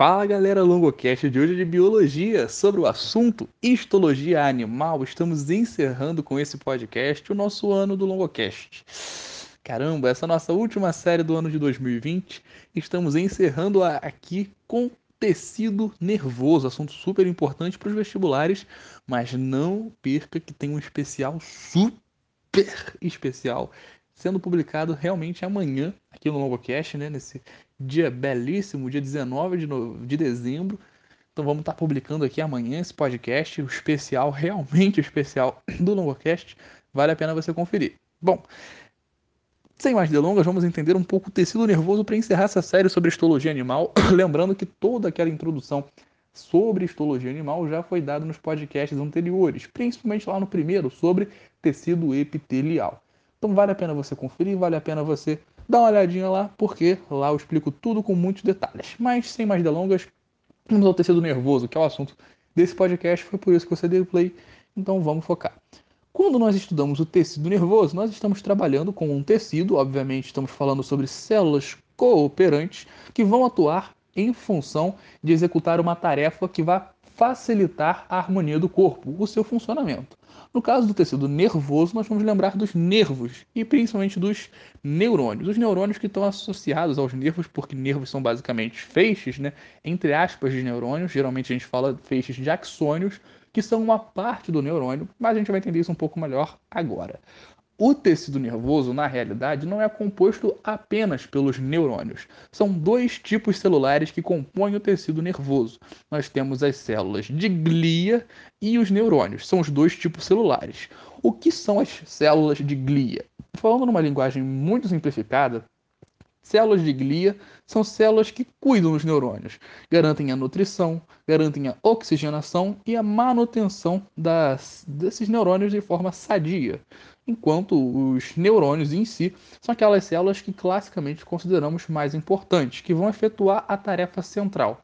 Fala galera, Longocast de hoje é de biologia sobre o assunto histologia animal. Estamos encerrando com esse podcast o nosso ano do Longocast. Caramba, essa nossa última série do ano de 2020. Estamos encerrando aqui com tecido nervoso, assunto super importante para os vestibulares, mas não perca que tem um especial super especial sendo publicado realmente amanhã aqui no Longocast, né, nesse dia belíssimo, dia 19 de, no... de dezembro. Então vamos estar publicando aqui amanhã esse podcast, o especial, realmente especial do Longocast. Vale a pena você conferir. Bom, sem mais delongas, vamos entender um pouco o tecido nervoso para encerrar essa série sobre histologia animal. Lembrando que toda aquela introdução sobre histologia animal já foi dada nos podcasts anteriores, principalmente lá no primeiro, sobre tecido epitelial. Então vale a pena você conferir, vale a pena você dar uma olhadinha lá, porque lá eu explico tudo com muitos detalhes. Mas sem mais delongas, vamos ao tecido nervoso, que é o assunto desse podcast, foi por isso que você deu play. Então vamos focar. Quando nós estudamos o tecido nervoso, nós estamos trabalhando com um tecido, obviamente estamos falando sobre células cooperantes que vão atuar em função de executar uma tarefa que vai facilitar a harmonia do corpo, o seu funcionamento. No caso do tecido nervoso, nós vamos lembrar dos nervos e principalmente dos neurônios. Os neurônios que estão associados aos nervos, porque nervos são basicamente feixes, né, entre aspas, de neurônios. Geralmente a gente fala feixes de axônios, que são uma parte do neurônio, mas a gente vai entender isso um pouco melhor agora. O tecido nervoso, na realidade, não é composto apenas pelos neurônios. São dois tipos celulares que compõem o tecido nervoso. Nós temos as células de glia e os neurônios. São os dois tipos celulares. O que são as células de glia? Falando numa linguagem muito simplificada, Células de glia são células que cuidam dos neurônios, garantem a nutrição, garantem a oxigenação e a manutenção das, desses neurônios de forma sadia enquanto os neurônios em si são aquelas células que classicamente consideramos mais importantes, que vão efetuar a tarefa central,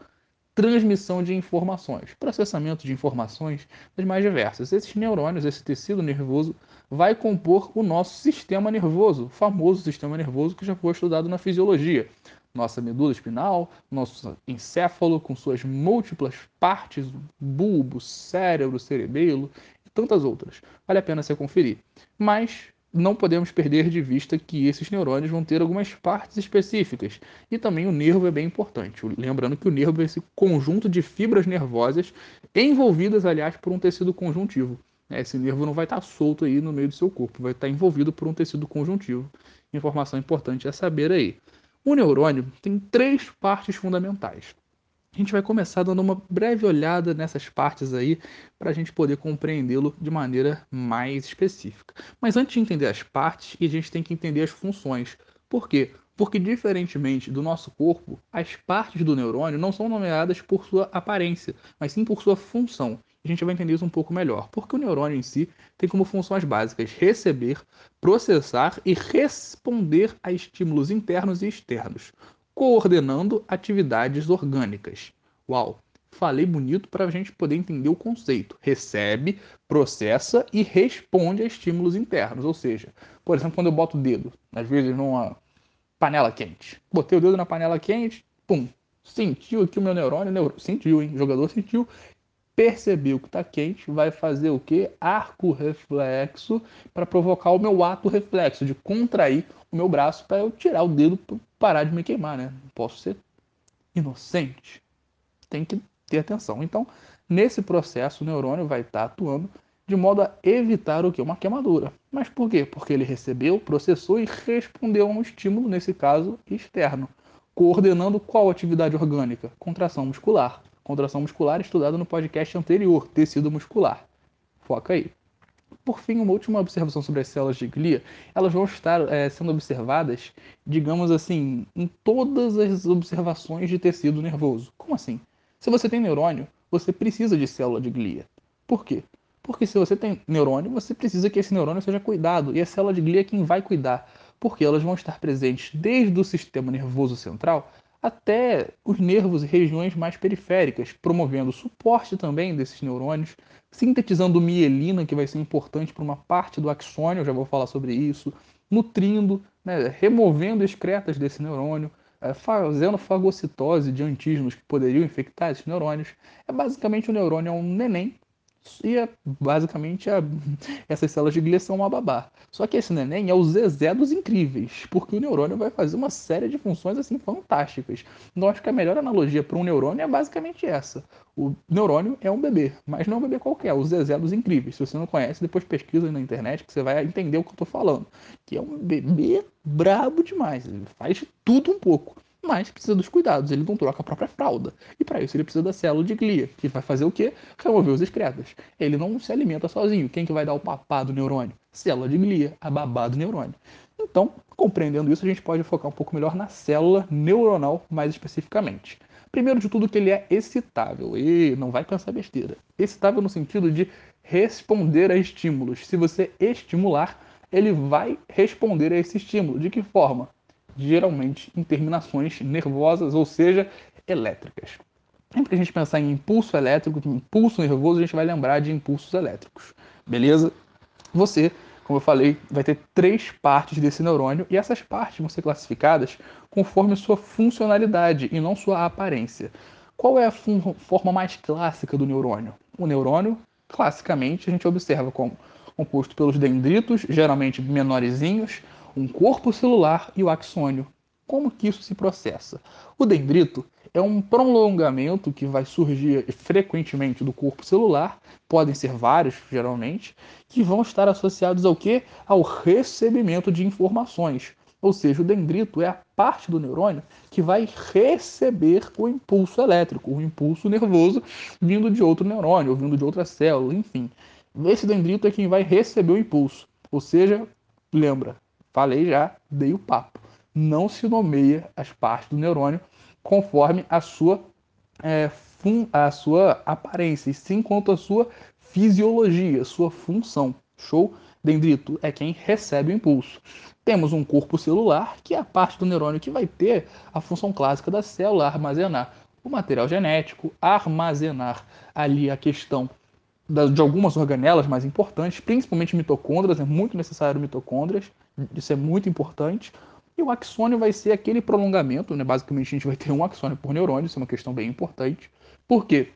transmissão de informações, processamento de informações das mais diversas. Esses neurônios, esse tecido nervoso, vai compor o nosso sistema nervoso, o famoso sistema nervoso que já foi estudado na fisiologia. Nossa medula espinal, nosso encéfalo com suas múltiplas partes, bulbo, cérebro, cerebelo tantas outras. Vale a pena você conferir. Mas não podemos perder de vista que esses neurônios vão ter algumas partes específicas. E também o nervo é bem importante. Lembrando que o nervo é esse conjunto de fibras nervosas envolvidas, aliás, por um tecido conjuntivo. Esse nervo não vai estar solto aí no meio do seu corpo, vai estar envolvido por um tecido conjuntivo. Informação importante a saber aí. O neurônio tem três partes fundamentais. A gente vai começar dando uma breve olhada nessas partes aí para a gente poder compreendê-lo de maneira mais específica. Mas antes de entender as partes, a gente tem que entender as funções. Por quê? Porque, diferentemente do nosso corpo, as partes do neurônio não são nomeadas por sua aparência, mas sim por sua função. A gente vai entender isso um pouco melhor. Porque o neurônio em si tem como funções básicas receber, processar e responder a estímulos internos e externos coordenando atividades orgânicas. Uau! Falei bonito para a gente poder entender o conceito. Recebe, processa e responde a estímulos internos. Ou seja, por exemplo, quando eu boto o dedo, às vezes numa panela quente. Botei o dedo na panela quente, pum, sentiu aqui o meu neurônio, neurônio sentiu, hein? O jogador sentiu, percebeu que está quente, vai fazer o que? Arco reflexo para provocar o meu ato reflexo de contrair o meu braço para eu tirar o dedo para parar de me queimar, né? Não posso ser inocente. Tem que ter atenção. Então, nesse processo, o neurônio vai estar tá atuando de modo a evitar o que? Uma queimadura. Mas por quê? Porque ele recebeu, processou e respondeu a um estímulo, nesse caso, externo, coordenando qual atividade orgânica? Contração muscular. Contração muscular estudada no podcast anterior, tecido muscular. Foca aí. Por fim, uma última observação sobre as células de glia. Elas vão estar é, sendo observadas, digamos assim, em todas as observações de tecido nervoso. Como assim? Se você tem neurônio, você precisa de célula de glia. Por quê? Porque se você tem neurônio, você precisa que esse neurônio seja cuidado. E a célula de glia é quem vai cuidar. Porque elas vão estar presentes desde o sistema nervoso central até os nervos e regiões mais periféricas, promovendo o suporte também desses neurônios, sintetizando mielina, que vai ser importante para uma parte do axônio, já vou falar sobre isso, nutrindo, né, removendo excretas desse neurônio, é, fazendo fagocitose de antígenos que poderiam infectar esses neurônios. É basicamente o neurônio é um neném e é, basicamente a, essas células de glia são uma babá. Só que esse neném é o Zezé dos incríveis, porque o neurônio vai fazer uma série de funções assim fantásticas. Então acho que a melhor analogia para um neurônio é basicamente essa. O neurônio é um bebê, mas não é um bebê qualquer, é o Zezé dos incríveis. Se você não conhece, depois pesquisa na internet que você vai entender o que eu estou falando. Que é um bebê brabo demais, ele faz tudo um pouco mas precisa dos cuidados. Ele não troca a própria fralda. E para isso ele precisa da célula de glia, que vai fazer o quê? Remover os excretas. Ele não se alimenta sozinho. Quem que vai dar o papá do neurônio? Célula de glia, a babá do neurônio. Então, compreendendo isso, a gente pode focar um pouco melhor na célula neuronal mais especificamente. Primeiro de tudo que ele é excitável, e não vai pensar besteira. Excitável no sentido de responder a estímulos. Se você estimular, ele vai responder a esse estímulo. De que forma? Geralmente em terminações nervosas, ou seja, elétricas. Sempre que a gente pensar em impulso elétrico, impulso nervoso, a gente vai lembrar de impulsos elétricos. Beleza? Você, como eu falei, vai ter três partes desse neurônio e essas partes vão ser classificadas conforme sua funcionalidade e não sua aparência. Qual é a forma mais clássica do neurônio? O neurônio, classicamente, a gente observa como composto pelos dendritos, geralmente menorzinhos, um corpo celular e o axônio. Como que isso se processa? O dendrito é um prolongamento que vai surgir frequentemente do corpo celular, podem ser vários, geralmente, que vão estar associados ao que? Ao recebimento de informações. Ou seja, o dendrito é a parte do neurônio que vai receber o impulso elétrico, o impulso nervoso vindo de outro neurônio, ou vindo de outra célula, enfim. Esse dendrito é quem vai receber o impulso. Ou seja, lembra, Falei já, dei o papo. Não se nomeia as partes do neurônio conforme a sua, é, fun, a sua aparência, e sim quanto a sua fisiologia, sua função. Show? Dendrito é quem recebe o impulso. Temos um corpo celular, que é a parte do neurônio que vai ter a função clássica da célula armazenar o material genético, armazenar ali a questão de algumas organelas mais importantes, principalmente mitocôndrias, é muito necessário mitocôndrias, isso é muito importante. E o axônio vai ser aquele prolongamento, né? Basicamente a gente vai ter um axônio por neurônio, isso é uma questão bem importante. Por quê?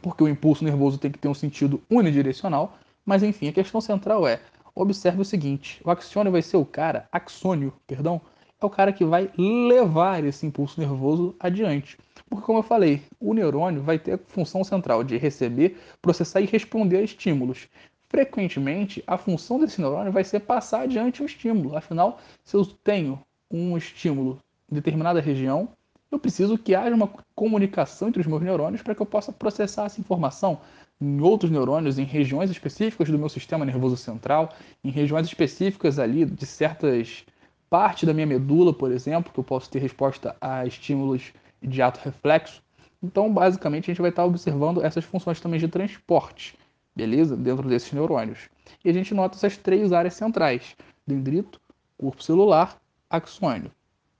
Porque o impulso nervoso tem que ter um sentido unidirecional, mas enfim, a questão central é, observe o seguinte, o axônio vai ser o cara, axônio, perdão, é o cara que vai levar esse impulso nervoso adiante. Porque, como eu falei, o neurônio vai ter a função central de receber, processar e responder a estímulos frequentemente a função desse neurônio vai ser passar adiante o estímulo. Afinal, se eu tenho um estímulo em determinada região, eu preciso que haja uma comunicação entre os meus neurônios para que eu possa processar essa informação em outros neurônios, em regiões específicas do meu sistema nervoso central, em regiões específicas ali de certas partes da minha medula, por exemplo, que eu posso ter resposta a estímulos de ato reflexo. Então, basicamente, a gente vai estar observando essas funções também de transporte beleza? Dentro desses neurônios. E a gente nota essas três áreas centrais: dendrito, corpo celular, axônio.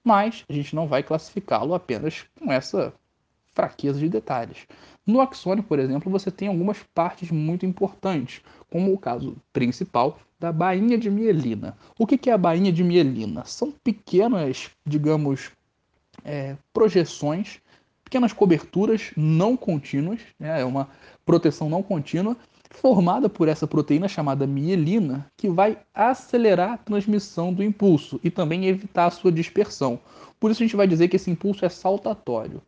Mas a gente não vai classificá-lo apenas com essa fraqueza de detalhes. No axônio, por exemplo, você tem algumas partes muito importantes, como o caso principal da bainha de mielina. O que é a bainha de mielina? São pequenas, digamos, é, projeções, pequenas coberturas não contínuas, né? é uma proteção não contínua formada por essa proteína chamada mielina, que vai acelerar a transmissão do impulso e também evitar a sua dispersão. Por isso a gente vai dizer que esse impulso é saltatório.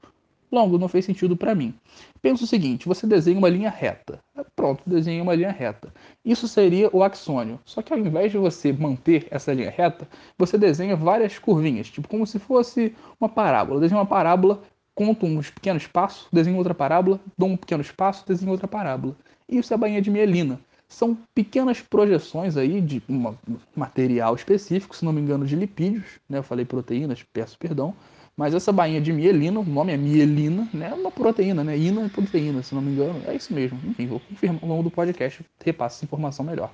Longo não fez sentido para mim. Pensa o seguinte: você desenha uma linha reta. Pronto, desenha uma linha reta. Isso seria o axônio. Só que ao invés de você manter essa linha reta, você desenha várias curvinhas, tipo como se fosse uma parábola. Desenha uma parábola, conta uns pequenos passos, desenha outra parábola, dá um pequeno espaço, desenha outra parábola. Isso é a bainha de mielina. São pequenas projeções aí de um material específico, se não me engano, de lipídios, né? Eu falei proteínas, peço perdão. Mas essa bainha de mielina, o nome é mielina, né? É uma proteína, né? Ina é proteína, se não me engano. É isso mesmo. Enfim, vou confirmar ao longo do podcast, repasso essa informação melhor.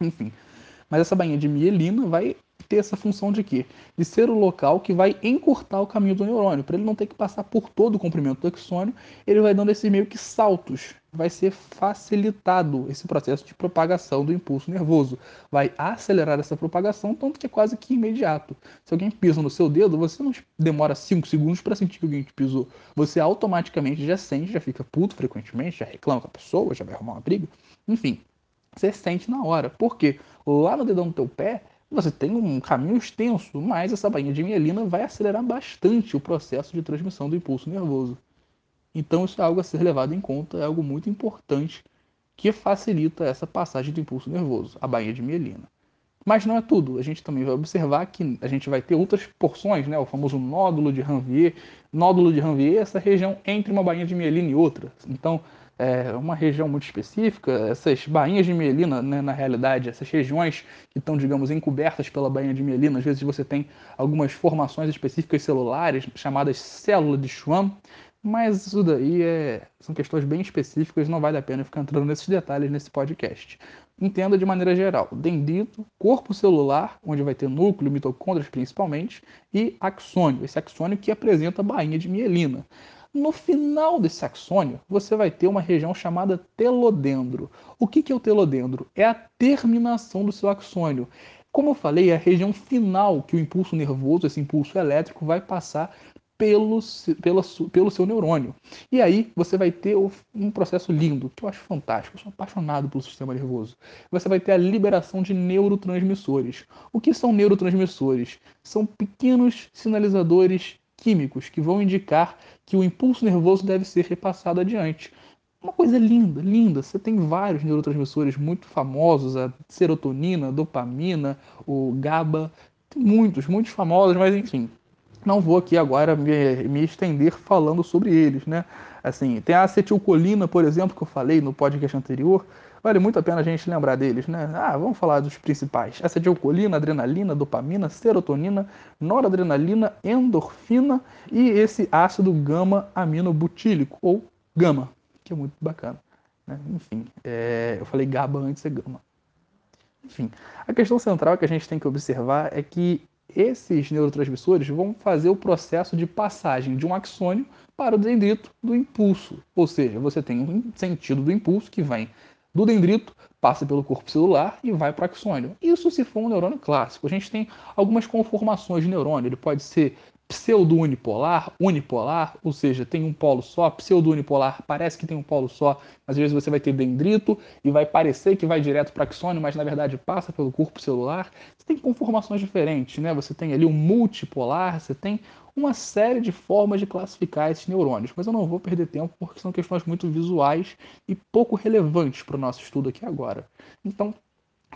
Enfim. Mas essa bainha de mielina vai ter essa função de quê? De ser o local que vai encurtar o caminho do neurônio. Para ele não ter que passar por todo o comprimento do axônio, ele vai dando esses meio que saltos. Vai ser facilitado esse processo de propagação do impulso nervoso. Vai acelerar essa propagação, tanto que é quase que imediato. Se alguém pisa no seu dedo, você não demora 5 segundos para sentir que alguém te pisou. Você automaticamente já sente, já fica puto frequentemente, já reclama com a pessoa, já vai arrumar uma briga. Enfim, você sente na hora. Por quê? Lá no dedão do teu pé, você tem um caminho extenso, mas essa bainha de mielina vai acelerar bastante o processo de transmissão do impulso nervoso. Então isso é algo a ser levado em conta, é algo muito importante que facilita essa passagem do impulso nervoso, a bainha de mielina. Mas não é tudo, a gente também vai observar que a gente vai ter outras porções, né? o famoso nódulo de Ranvier. Nódulo de Ranvier é essa região entre uma bainha de mielina e outra. Então, é, uma região muito específica, essas bainhas de mielina, né, na realidade, essas regiões que estão, digamos, encobertas pela bainha de mielina, às vezes você tem algumas formações específicas celulares, chamadas célula de Schwann, mas isso daí é, são questões bem específicas, não vale a pena ficar entrando nesses detalhes nesse podcast. Entenda de maneira geral: dendrito, corpo celular, onde vai ter núcleo, mitocôndrias principalmente, e axônio, esse axônio que apresenta a bainha de mielina. No final desse axônio, você vai ter uma região chamada telodendro. O que é o telodendro? É a terminação do seu axônio. Como eu falei, é a região final que o impulso nervoso, esse impulso elétrico, vai passar pelo, pelo, pelo seu neurônio. E aí você vai ter um processo lindo, que eu acho fantástico, eu sou apaixonado pelo sistema nervoso. Você vai ter a liberação de neurotransmissores. O que são neurotransmissores? São pequenos sinalizadores químicos que vão indicar que o impulso nervoso deve ser repassado adiante. Uma coisa linda, linda. Você tem vários neurotransmissores muito famosos, a serotonina, a dopamina, o GABA, tem muitos, muitos famosos, mas enfim, não vou aqui agora me, me, estender falando sobre eles, né? Assim, tem a acetilcolina, por exemplo, que eu falei no podcast anterior, Vale muito a pena a gente lembrar deles, né? Ah, vamos falar dos principais. Acetilcolina, adrenalina, dopamina, serotonina, noradrenalina, endorfina e esse ácido gama-aminobutílico, ou gama, que é muito bacana. Né? Enfim, é... eu falei GABA antes é gama. Enfim, a questão central que a gente tem que observar é que esses neurotransmissores vão fazer o processo de passagem de um axônio para o dendrito do impulso. Ou seja, você tem um sentido do impulso que vem do dendrito, passa pelo corpo celular e vai para o axônio. Isso se for um neurônio clássico. A gente tem algumas conformações de neurônio. Ele pode ser pseudo-unipolar, unipolar, ou seja, tem um polo só, pseudo-unipolar parece que tem um polo só, mas às vezes você vai ter dendrito e vai parecer que vai direto para axônio, mas na verdade passa pelo corpo celular. Você tem conformações diferentes, né? Você tem ali um multipolar, você tem uma série de formas de classificar esses neurônios, mas eu não vou perder tempo porque são questões muito visuais e pouco relevantes para o nosso estudo aqui agora. Então,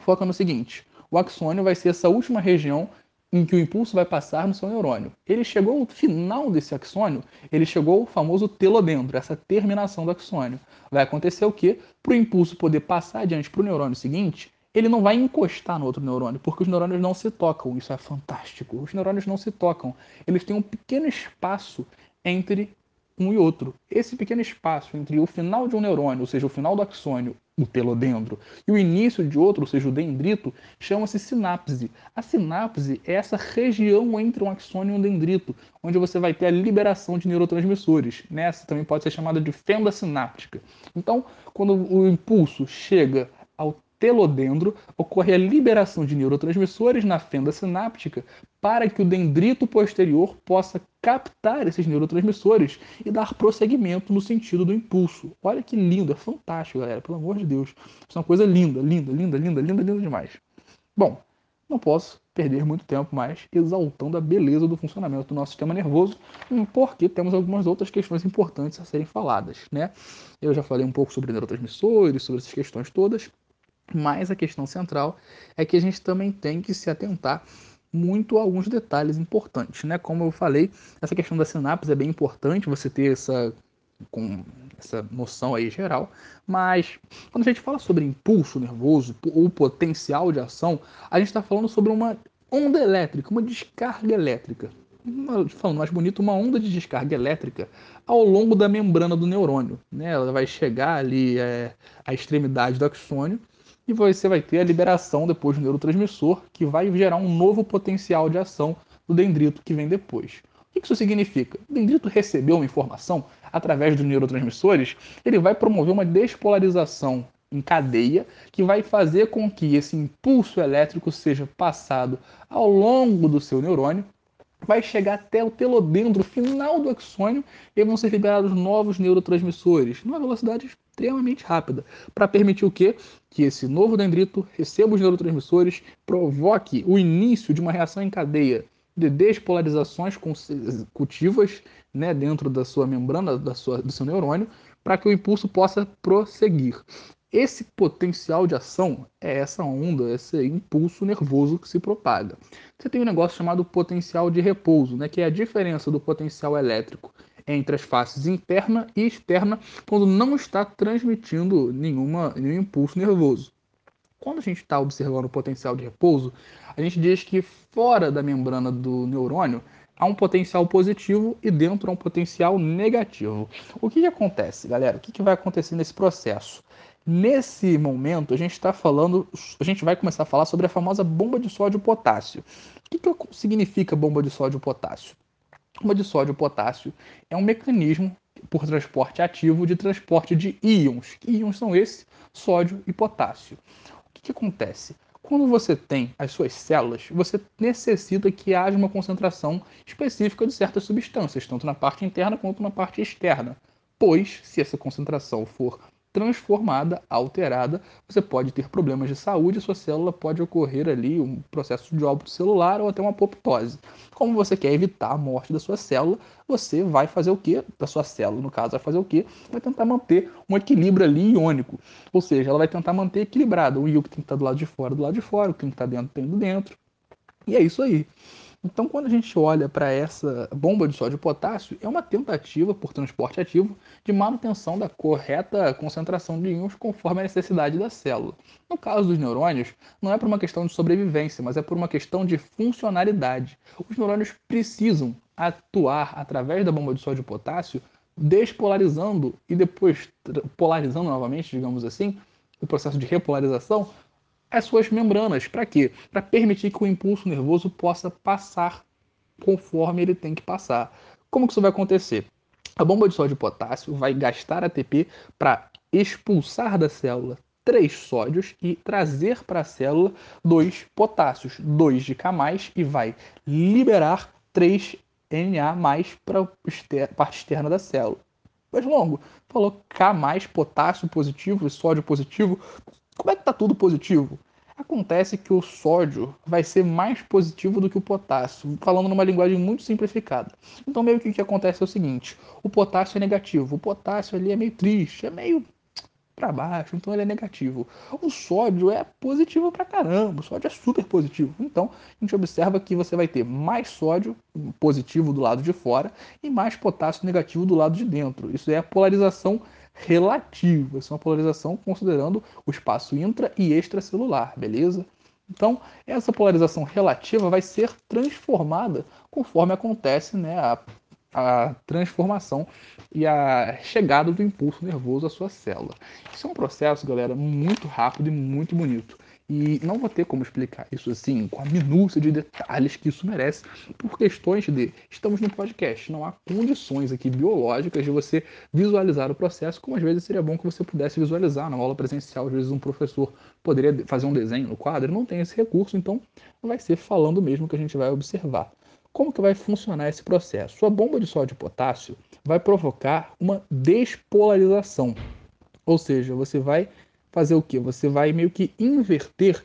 foca no seguinte: o axônio vai ser essa última região em que o impulso vai passar no seu neurônio. Ele chegou ao final desse axônio, ele chegou ao famoso telodendro, essa terminação do axônio. Vai acontecer o quê? Para o impulso poder passar adiante para o neurônio seguinte, ele não vai encostar no outro neurônio, porque os neurônios não se tocam. Isso é fantástico. Os neurônios não se tocam. Eles têm um pequeno espaço entre um e outro. Esse pequeno espaço entre o final de um neurônio, ou seja, o final do axônio, o telodendro, e o início de outro, ou seja, o dendrito, chama-se sinapse. A sinapse é essa região entre um axônio e um dendrito, onde você vai ter a liberação de neurotransmissores. Nessa também pode ser chamada de fenda sináptica. Então, quando o impulso chega ao telodendro, ocorre a liberação de neurotransmissores na fenda sináptica para que o dendrito posterior possa captar esses neurotransmissores e dar prosseguimento no sentido do impulso. Olha que lindo, é fantástico, galera, pelo amor de Deus. Isso é uma coisa linda, linda, linda, linda, linda, linda demais. Bom, não posso perder muito tempo mais exaltando a beleza do funcionamento do nosso sistema nervoso, porque temos algumas outras questões importantes a serem faladas, né? Eu já falei um pouco sobre neurotransmissores, sobre essas questões todas, mas a questão central é que a gente também tem que se atentar muito a alguns detalhes importantes, né? Como eu falei, essa questão da sinapse é bem importante você ter essa com essa noção aí geral, mas quando a gente fala sobre impulso nervoso ou potencial de ação, a gente está falando sobre uma onda elétrica, uma descarga elétrica. Uma, falando mais bonito, uma onda de descarga elétrica ao longo da membrana do neurônio. Né? Ela vai chegar ali é, à extremidade do axônio e você vai ter a liberação depois do neurotransmissor, que vai gerar um novo potencial de ação do dendrito que vem depois. O que isso significa? O dendrito recebeu uma informação através dos neurotransmissores, ele vai promover uma despolarização em cadeia que vai fazer com que esse impulso elétrico seja passado ao longo do seu neurônio, vai chegar até o telodendro final do axônio e vão ser liberados novos neurotransmissores numa velocidade extremamente rápida, para permitir o quê? Que esse novo dendrito receba os neurotransmissores, provoque o início de uma reação em cadeia de despolarizações consecutivas né, dentro da sua membrana, da sua, do seu neurônio, para que o impulso possa prosseguir. Esse potencial de ação é essa onda, esse impulso nervoso que se propaga. Você tem um negócio chamado potencial de repouso, né, que é a diferença do potencial elétrico entre as faces interna e externa quando não está transmitindo nenhuma, nenhum impulso nervoso. Quando a gente está observando o potencial de repouso, a gente diz que fora da membrana do neurônio há um potencial positivo e dentro há um potencial negativo. O que, que acontece, galera? O que, que vai acontecer nesse processo? Nesse momento, a gente está falando, a gente vai começar a falar sobre a famosa bomba de sódio potássio. O que, que significa bomba de sódio potássio? Bomba de sódio potássio é um mecanismo por transporte ativo de transporte de íons. Que íons são esses? Sódio e potássio que, que acontece? Quando você tem as suas células, você necessita que haja uma concentração específica de certas substâncias, tanto na parte interna quanto na parte externa. Pois, se essa concentração for transformada, alterada, você pode ter problemas de saúde, sua célula pode ocorrer ali um processo de óbito celular ou até uma apoptose. Como você quer evitar a morte da sua célula, você vai fazer o quê? Da sua célula, no caso, vai fazer o quê? Vai tentar manter um equilíbrio ali iônico. Ou seja, ela vai tentar manter equilibrado. O íon que tem que estar do lado de fora, do lado de fora, o que tem que estar dentro, tem do dentro. E é isso aí. Então, quando a gente olha para essa bomba de sódio e potássio, é uma tentativa por transporte ativo de manutenção da correta concentração de íons conforme a necessidade da célula. No caso dos neurônios, não é por uma questão de sobrevivência, mas é por uma questão de funcionalidade. Os neurônios precisam atuar através da bomba de sódio e potássio, despolarizando e depois polarizando novamente, digamos assim, o processo de repolarização as suas membranas. Para quê? Para permitir que o impulso nervoso possa passar conforme ele tem que passar. Como que isso vai acontecer? A bomba de sódio e potássio vai gastar ATP para expulsar da célula três sódios e trazer para a célula dois potássios, dois de K+, e vai liberar três Na+, para a parte externa da célula. Mais longo, falou K+, potássio positivo e sódio positivo, como é que está tudo positivo? Acontece que o sódio vai ser mais positivo do que o potássio, falando numa linguagem muito simplificada. Então, meio que o que acontece é o seguinte: o potássio é negativo, o potássio ali é meio triste, é meio para baixo, então ele é negativo. O sódio é positivo pra caramba, o sódio é super positivo. Então, a gente observa que você vai ter mais sódio positivo do lado de fora e mais potássio negativo do lado de dentro. Isso é a polarização relativa. Isso é uma polarização considerando o espaço intra e extracelular, beleza? Então, essa polarização relativa vai ser transformada conforme acontece né, a, a transformação e a chegada do impulso nervoso à sua célula. Isso é um processo, galera, muito rápido e muito bonito. E não vou ter como explicar isso assim, com a minúcia de detalhes que isso merece, por questões de estamos no podcast, não há condições aqui biológicas de você visualizar o processo, como às vezes seria bom que você pudesse visualizar na aula presencial. Às vezes um professor poderia fazer um desenho no quadro, não tem esse recurso, então vai ser falando mesmo que a gente vai observar. Como que vai funcionar esse processo? Sua bomba de sódio e potássio vai provocar uma despolarização. Ou seja, você vai fazer o que? Você vai meio que inverter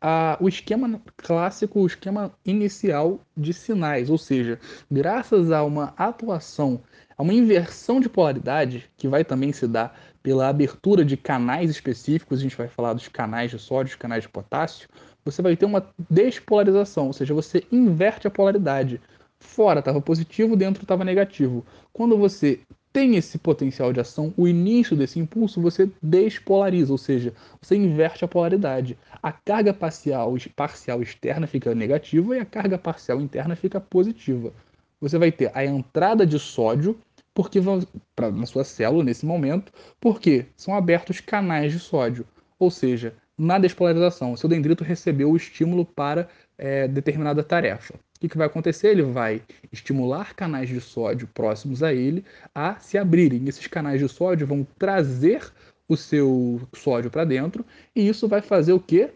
a, o esquema clássico, o esquema inicial de sinais, ou seja, graças a uma atuação, a uma inversão de polaridade, que vai também se dar pela abertura de canais específicos, a gente vai falar dos canais de sódio, dos canais de potássio, você vai ter uma despolarização, ou seja, você inverte a polaridade. Fora estava positivo, dentro estava negativo. Quando você tem esse potencial de ação, o início desse impulso você despolariza, ou seja, você inverte a polaridade. A carga parcial, parcial externa fica negativa e a carga parcial interna fica positiva. Você vai ter a entrada de sódio porque pra, na sua célula nesse momento, porque são abertos canais de sódio. Ou seja, na despolarização, seu dendrito recebeu o estímulo para é, determinada tarefa. O que, que, vai acontecer? Ele vai estimular canais de sódio próximos a ele a se abrirem. Esses canais de sódio vão trazer o seu sódio para dentro e isso vai fazer o que?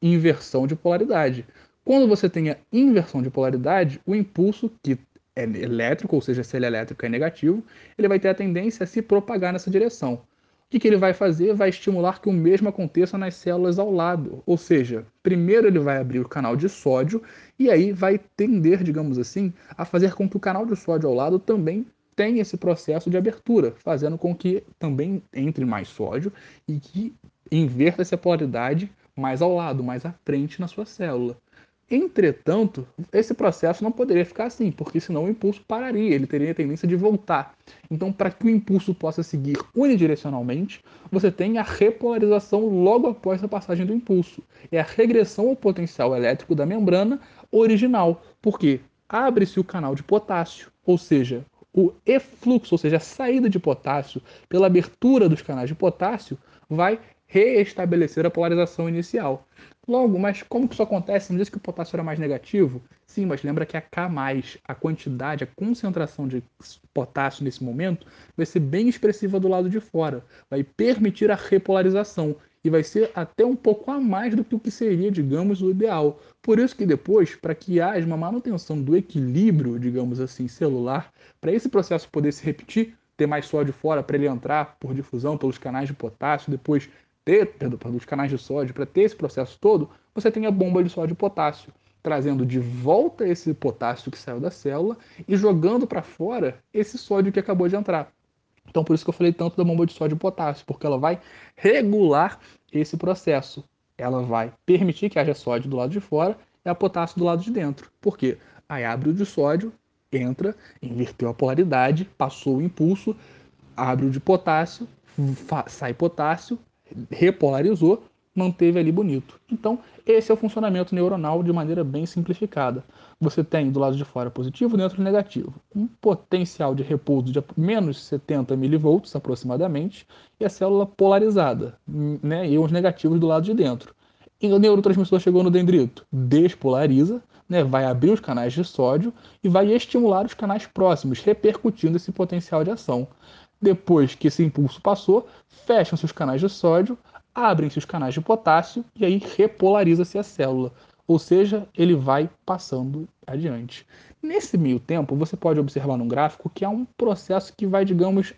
Inversão de polaridade. Quando você tem a inversão de polaridade, o impulso que é elétrico, ou seja, se ele é elétrico é negativo, ele vai ter a tendência a se propagar nessa direção. O que, que ele vai fazer? Vai estimular que o mesmo aconteça nas células ao lado. Ou seja, primeiro ele vai abrir o canal de sódio e aí vai tender, digamos assim, a fazer com que o canal de sódio ao lado também tenha esse processo de abertura, fazendo com que também entre mais sódio e que inverta essa polaridade mais ao lado, mais à frente na sua célula. Entretanto, esse processo não poderia ficar assim, porque senão o impulso pararia, ele teria a tendência de voltar. Então, para que o impulso possa seguir unidirecionalmente, você tem a repolarização logo após a passagem do impulso. É a regressão ao potencial elétrico da membrana original, porque abre-se o canal de potássio, ou seja, o efluxo, ou seja, a saída de potássio pela abertura dos canais de potássio, vai reestabelecer a polarização inicial. Logo, mas como que isso acontece? Não diz que o potássio era mais negativo? Sim, mas lembra que a K+, a quantidade, a concentração de potássio nesse momento, vai ser bem expressiva do lado de fora. Vai permitir a repolarização e vai ser até um pouco a mais do que o que seria, digamos, o ideal. Por isso que depois, para que haja uma manutenção do equilíbrio, digamos assim, celular, para esse processo poder se repetir, ter mais sódio fora para ele entrar por difusão pelos canais de potássio, depois ter, perdão, dos canais de sódio, para ter esse processo todo, você tem a bomba de sódio e potássio, trazendo de volta esse potássio que saiu da célula e jogando para fora esse sódio que acabou de entrar. Então, por isso que eu falei tanto da bomba de sódio e potássio, porque ela vai regular esse processo. Ela vai permitir que haja sódio do lado de fora e a potássio do lado de dentro. Por quê? Aí abre o de sódio, entra, inverteu a polaridade, passou o impulso, abre o de potássio, sai potássio, repolarizou, manteve ali bonito. Então, esse é o funcionamento neuronal de maneira bem simplificada. Você tem do lado de fora positivo, dentro negativo. Um potencial de repouso de menos 70 milivolts aproximadamente e a célula polarizada, né, e os negativos do lado de dentro. E o neurotransmissor chegou no dendrito, despolariza, né, vai abrir os canais de sódio e vai estimular os canais próximos, repercutindo esse potencial de ação. Depois que esse impulso passou, fecham-se os canais de sódio, abrem-se os canais de potássio e aí repolariza-se a célula. Ou seja, ele vai passando adiante. Nesse meio tempo, você pode observar no gráfico que há um processo que vai, digamos,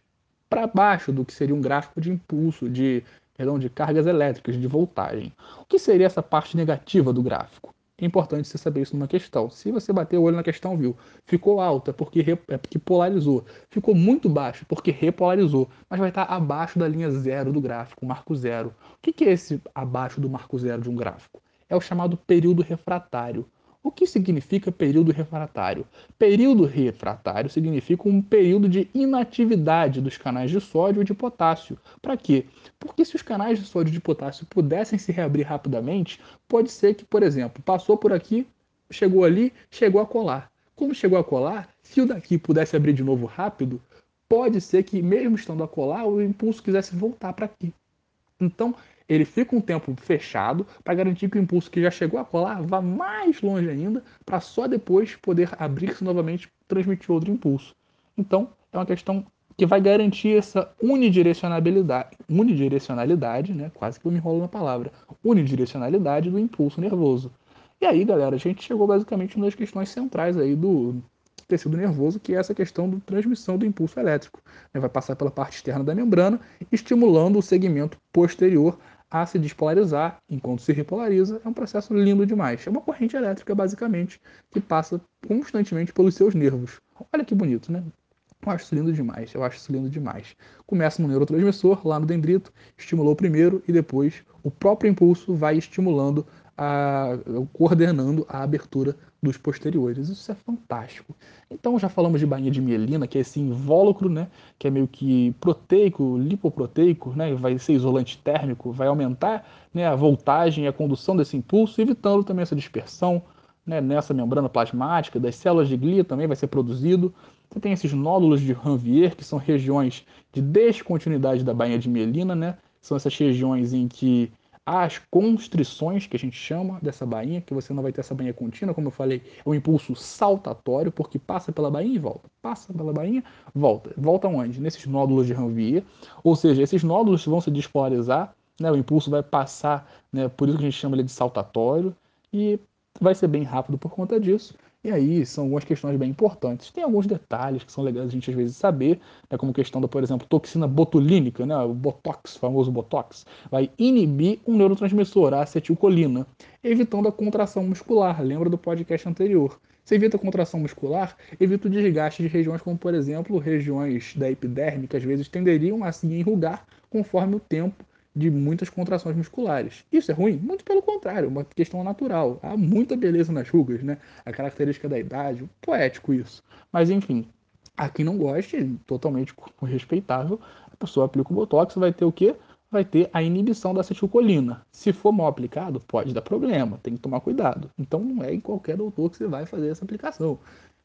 para baixo do que seria um gráfico de impulso, de, perdão, de cargas elétricas, de voltagem. O que seria essa parte negativa do gráfico? é importante você saber isso numa questão. Se você bater o olho na questão, viu, ficou alta porque, é porque polarizou, ficou muito baixo porque repolarizou, mas vai estar abaixo da linha zero do gráfico, marco zero. O que é esse abaixo do marco zero de um gráfico? É o chamado período refratário. O que significa período refratário? Período refratário significa um período de inatividade dos canais de sódio e de potássio. Para quê? Porque se os canais de sódio e de potássio pudessem se reabrir rapidamente, pode ser que, por exemplo, passou por aqui, chegou ali, chegou a colar. Como chegou a colar, se o daqui pudesse abrir de novo rápido, pode ser que, mesmo estando a colar, o impulso quisesse voltar para aqui. Então, ele fica um tempo fechado para garantir que o impulso que já chegou a colar vá mais longe ainda, para só depois poder abrir-se novamente transmitir outro impulso. Então, é uma questão que vai garantir essa unidirecionalidade, unidirecionalidade, né? Quase que eu me enrolo na palavra, unidirecionalidade do impulso nervoso. E aí, galera, a gente chegou basicamente das questões centrais aí do tecido nervoso, que é essa questão da transmissão do impulso elétrico. Vai passar pela parte externa da membrana, estimulando o segmento posterior a se despolarizar enquanto se repolariza. É um processo lindo demais. É uma corrente elétrica, basicamente, que passa constantemente pelos seus nervos. Olha que bonito, né? Eu acho isso lindo demais, eu acho isso lindo demais. Começa no neurotransmissor, lá no dendrito, estimulou primeiro e depois o próprio impulso vai estimulando, a, coordenando a abertura dos posteriores. Isso é fantástico. Então já falamos de bainha de mielina, que é esse invólucro, né, que é meio que proteico, lipoproteico, né, vai ser isolante térmico, vai aumentar né, a voltagem e a condução desse impulso, evitando também essa dispersão né, nessa membrana plasmática das células de glia também vai ser produzido. Você tem esses nódulos de Ranvier, que são regiões de descontinuidade da bainha de mielina, né? São essas regiões em que as constrições que a gente chama dessa bainha, que você não vai ter essa bainha contínua, como eu falei, é um impulso saltatório, porque passa pela bainha e volta. Passa pela bainha, volta. Volta onde? Nesses nódulos de Ranvier. Ou seja, esses nódulos vão se despolarizar, né? o impulso vai passar, né? por isso que a gente chama ele de saltatório, e vai ser bem rápido por conta disso. E aí são algumas questões bem importantes. Tem alguns detalhes que são legais a gente às vezes saber, né, como questão da, por exemplo, toxina botulínica, né, o Botox, famoso Botox, vai inibir um neurotransmissor, a acetilcolina, evitando a contração muscular. Lembra do podcast anterior? Se evita a contração muscular, evita o desgaste de regiões como, por exemplo, regiões da epiderme, que às vezes tenderiam a se enrugar conforme o tempo de muitas contrações musculares. Isso é ruim? Muito pelo contrário, uma questão natural. Há muita beleza nas rugas, né? A característica da idade, poético isso. Mas enfim, a quem não goste, totalmente respeitável, a pessoa aplica o Botox, vai ter o quê? Vai ter a inibição da acetilcolina. Se for mal aplicado, pode dar problema, tem que tomar cuidado. Então não é em qualquer doutor que você vai fazer essa aplicação.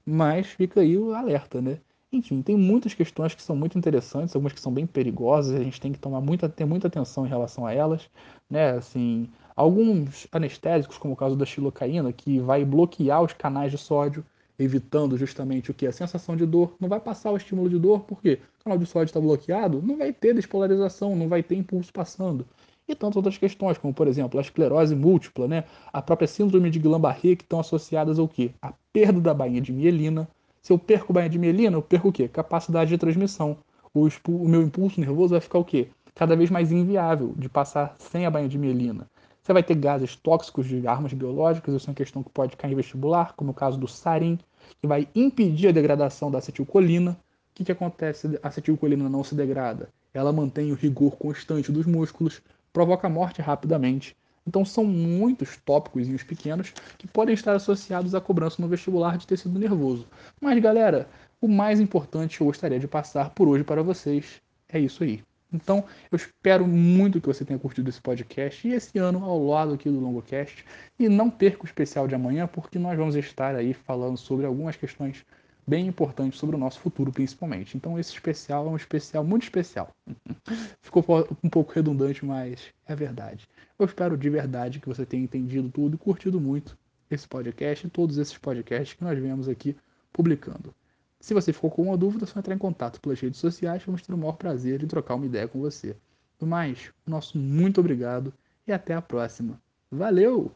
Mas fica aí o alerta, né? Enfim, tem muitas questões que são muito interessantes, algumas que são bem perigosas, a gente tem que tomar muita, ter muita atenção em relação a elas, né? Assim, alguns anestésicos, como o caso da xilocaína, que vai bloquear os canais de sódio, evitando justamente o que a sensação de dor, não vai passar o estímulo de dor, porque o canal de sódio está bloqueado, não vai ter despolarização, não vai ter impulso passando. E tantas outras questões, como por exemplo a esclerose múltipla, né? a própria síndrome de Guillain-Barré, que estão associadas ao quê? A perda da bainha de mielina, se eu perco bainha de mielina, eu perco o quê? Capacidade de transmissão. O, o meu impulso nervoso vai ficar o quê? Cada vez mais inviável de passar sem a bainha de mielina. Você vai ter gases tóxicos de armas biológicas, isso é uma questão que pode cair em vestibular, como o caso do sarin, que vai impedir a degradação da acetilcolina. O que, que acontece? A acetilcolina não se degrada. Ela mantém o rigor constante dos músculos, provoca morte rapidamente então são muitos tópicos pequenos que podem estar associados à cobrança no vestibular de tecido nervoso. Mas galera, o mais importante que eu gostaria de passar por hoje para vocês é isso aí. Então, eu espero muito que você tenha curtido esse podcast e esse ano ao lado aqui do LongoCast. E não perca o especial de amanhã, porque nós vamos estar aí falando sobre algumas questões bem importantes sobre o nosso futuro, principalmente. Então, esse especial é um especial muito especial. Ficou um pouco redundante, mas é verdade. Eu espero de verdade que você tenha entendido tudo e curtido muito esse podcast e todos esses podcasts que nós vemos aqui publicando. Se você ficou com uma dúvida, é só entrar em contato pelas redes sociais, vamos ter o maior prazer em trocar uma ideia com você. No mais, nosso muito obrigado e até a próxima. Valeu!